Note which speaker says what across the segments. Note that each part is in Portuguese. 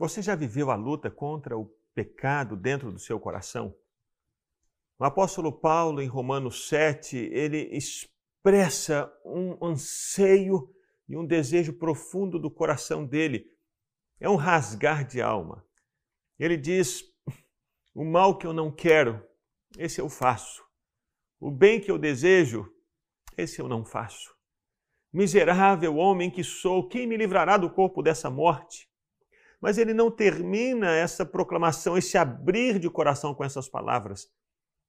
Speaker 1: Você já viveu a luta contra o pecado dentro do seu coração? O apóstolo Paulo, em Romanos 7, ele expressa um anseio e um desejo profundo do coração dele. É um rasgar de alma. Ele diz: O mal que eu não quero, esse eu faço. O bem que eu desejo, esse eu não faço. Miserável homem que sou, quem me livrará do corpo dessa morte? Mas ele não termina essa proclamação, esse abrir de coração com essas palavras.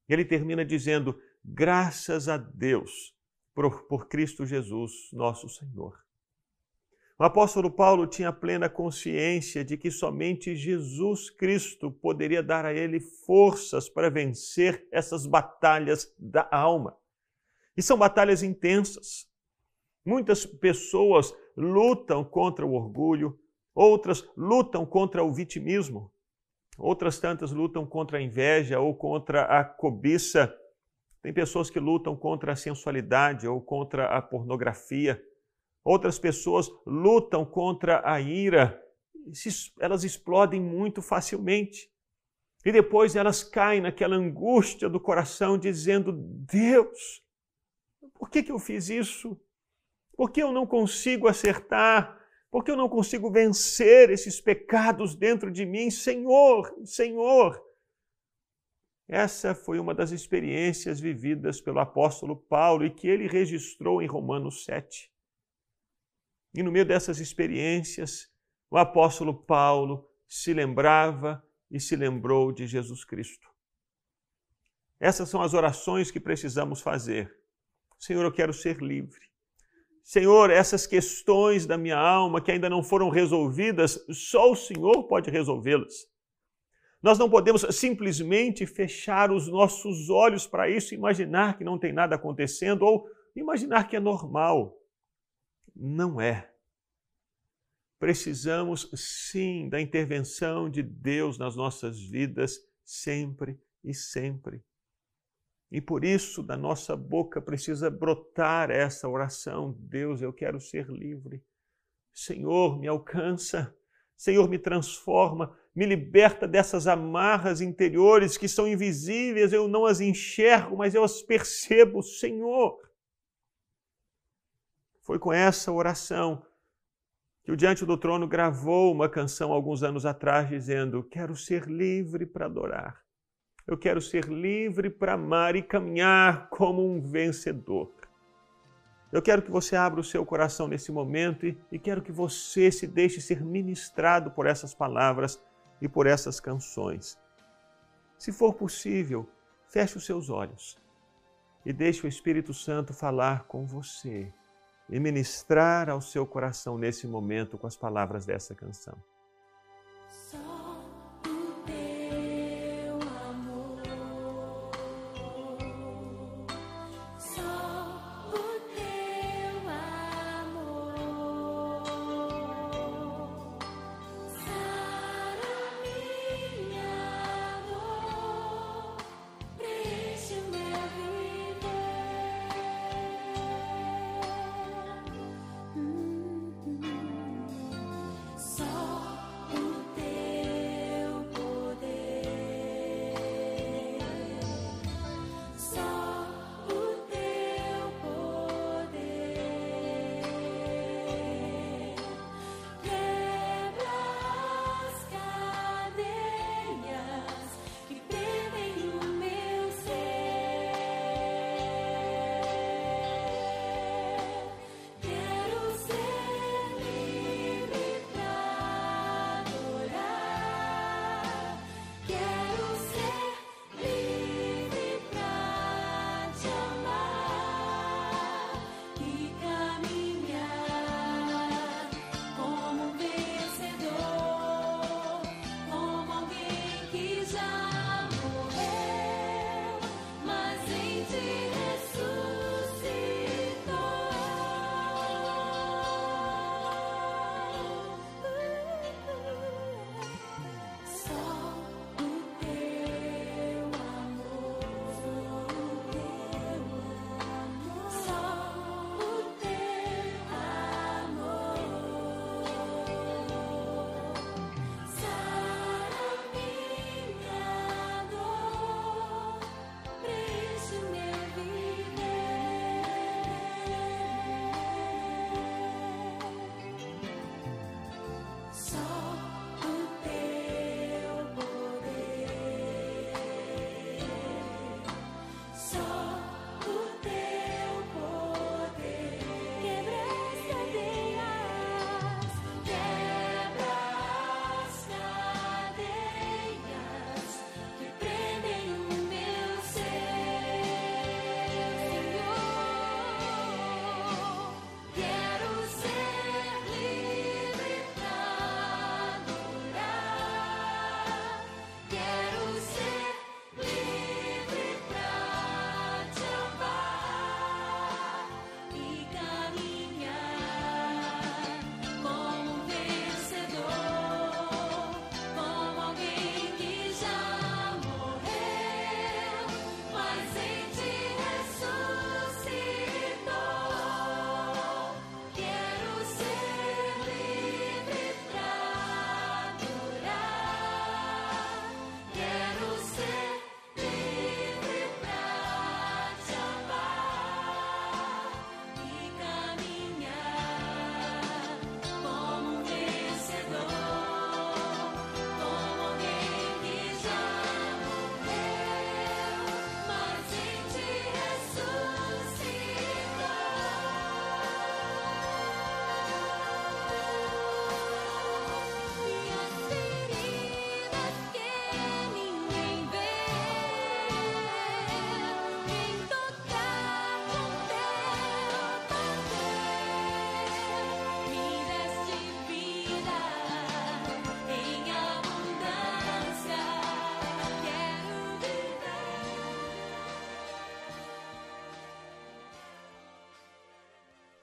Speaker 1: Ele termina dizendo: graças a Deus por, por Cristo Jesus, nosso Senhor. O apóstolo Paulo tinha plena consciência de que somente Jesus Cristo poderia dar a ele forças para vencer essas batalhas da alma. E são batalhas intensas. Muitas pessoas lutam contra o orgulho, outras lutam contra o vitimismo, outras tantas lutam contra a inveja ou contra a cobiça. Tem pessoas que lutam contra a sensualidade ou contra a pornografia. Outras pessoas lutam contra a ira. Elas explodem muito facilmente. E depois elas caem naquela angústia do coração, dizendo: Deus, por que, que eu fiz isso? Por que eu não consigo acertar? Por que eu não consigo vencer esses pecados dentro de mim? Senhor, Senhor. Essa foi uma das experiências vividas pelo apóstolo Paulo e que ele registrou em Romanos 7. E no meio dessas experiências, o apóstolo Paulo se lembrava e se lembrou de Jesus Cristo. Essas são as orações que precisamos fazer. Senhor, eu quero ser livre. Senhor, essas questões da minha alma que ainda não foram resolvidas, só o Senhor pode resolvê-las. Nós não podemos simplesmente fechar os nossos olhos para isso, imaginar que não tem nada acontecendo ou imaginar que é normal. Não é. Precisamos sim da intervenção de Deus nas nossas vidas, sempre e sempre. E por isso, da nossa boca precisa brotar essa oração: Deus, eu quero ser livre. Senhor, me alcança. Senhor, me transforma, me liberta dessas amarras interiores que são invisíveis, eu não as enxergo, mas eu as percebo, Senhor. Foi com essa oração que o Diante do Trono gravou uma canção alguns anos atrás dizendo: Quero ser livre para adorar. Eu quero ser livre para amar e caminhar como um vencedor. Eu quero que você abra o seu coração nesse momento e, e quero que você se deixe ser ministrado por essas palavras e por essas canções. Se for possível, feche os seus olhos e deixe o Espírito Santo falar com você e ministrar ao seu coração nesse momento com as palavras dessa canção.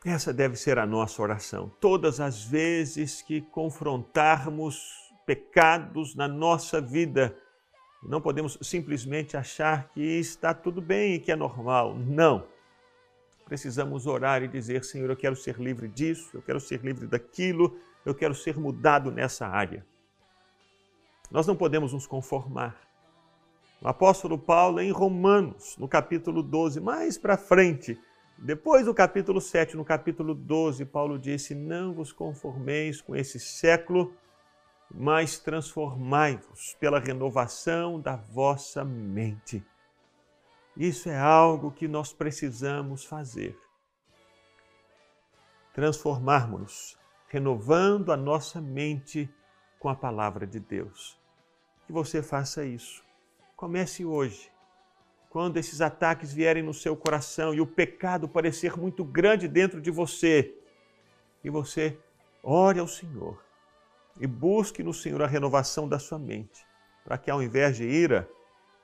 Speaker 1: Essa deve ser a nossa oração. Todas as vezes que confrontarmos pecados na nossa vida, não podemos simplesmente achar que está tudo bem e que é normal. Não. Precisamos orar e dizer: Senhor, eu quero ser livre disso, eu quero ser livre daquilo, eu quero ser mudado nessa área. Nós não podemos nos conformar. O apóstolo Paulo, em Romanos, no capítulo 12, mais para frente, depois do capítulo 7, no capítulo 12, Paulo disse: Não vos conformeis com esse século, mas transformai-vos pela renovação da vossa mente. Isso é algo que nós precisamos fazer. Transformarmos-nos, renovando a nossa mente com a palavra de Deus. Que você faça isso. Comece hoje quando esses ataques vierem no seu coração e o pecado parecer muito grande dentro de você, e você ore ao Senhor e busque no Senhor a renovação da sua mente, para que ao invés de ira,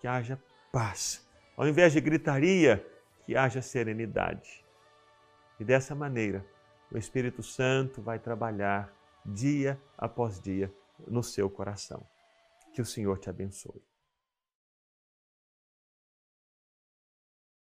Speaker 1: que haja paz, ao invés de gritaria, que haja serenidade. E dessa maneira, o Espírito Santo vai trabalhar dia após dia no seu coração. Que o Senhor te abençoe.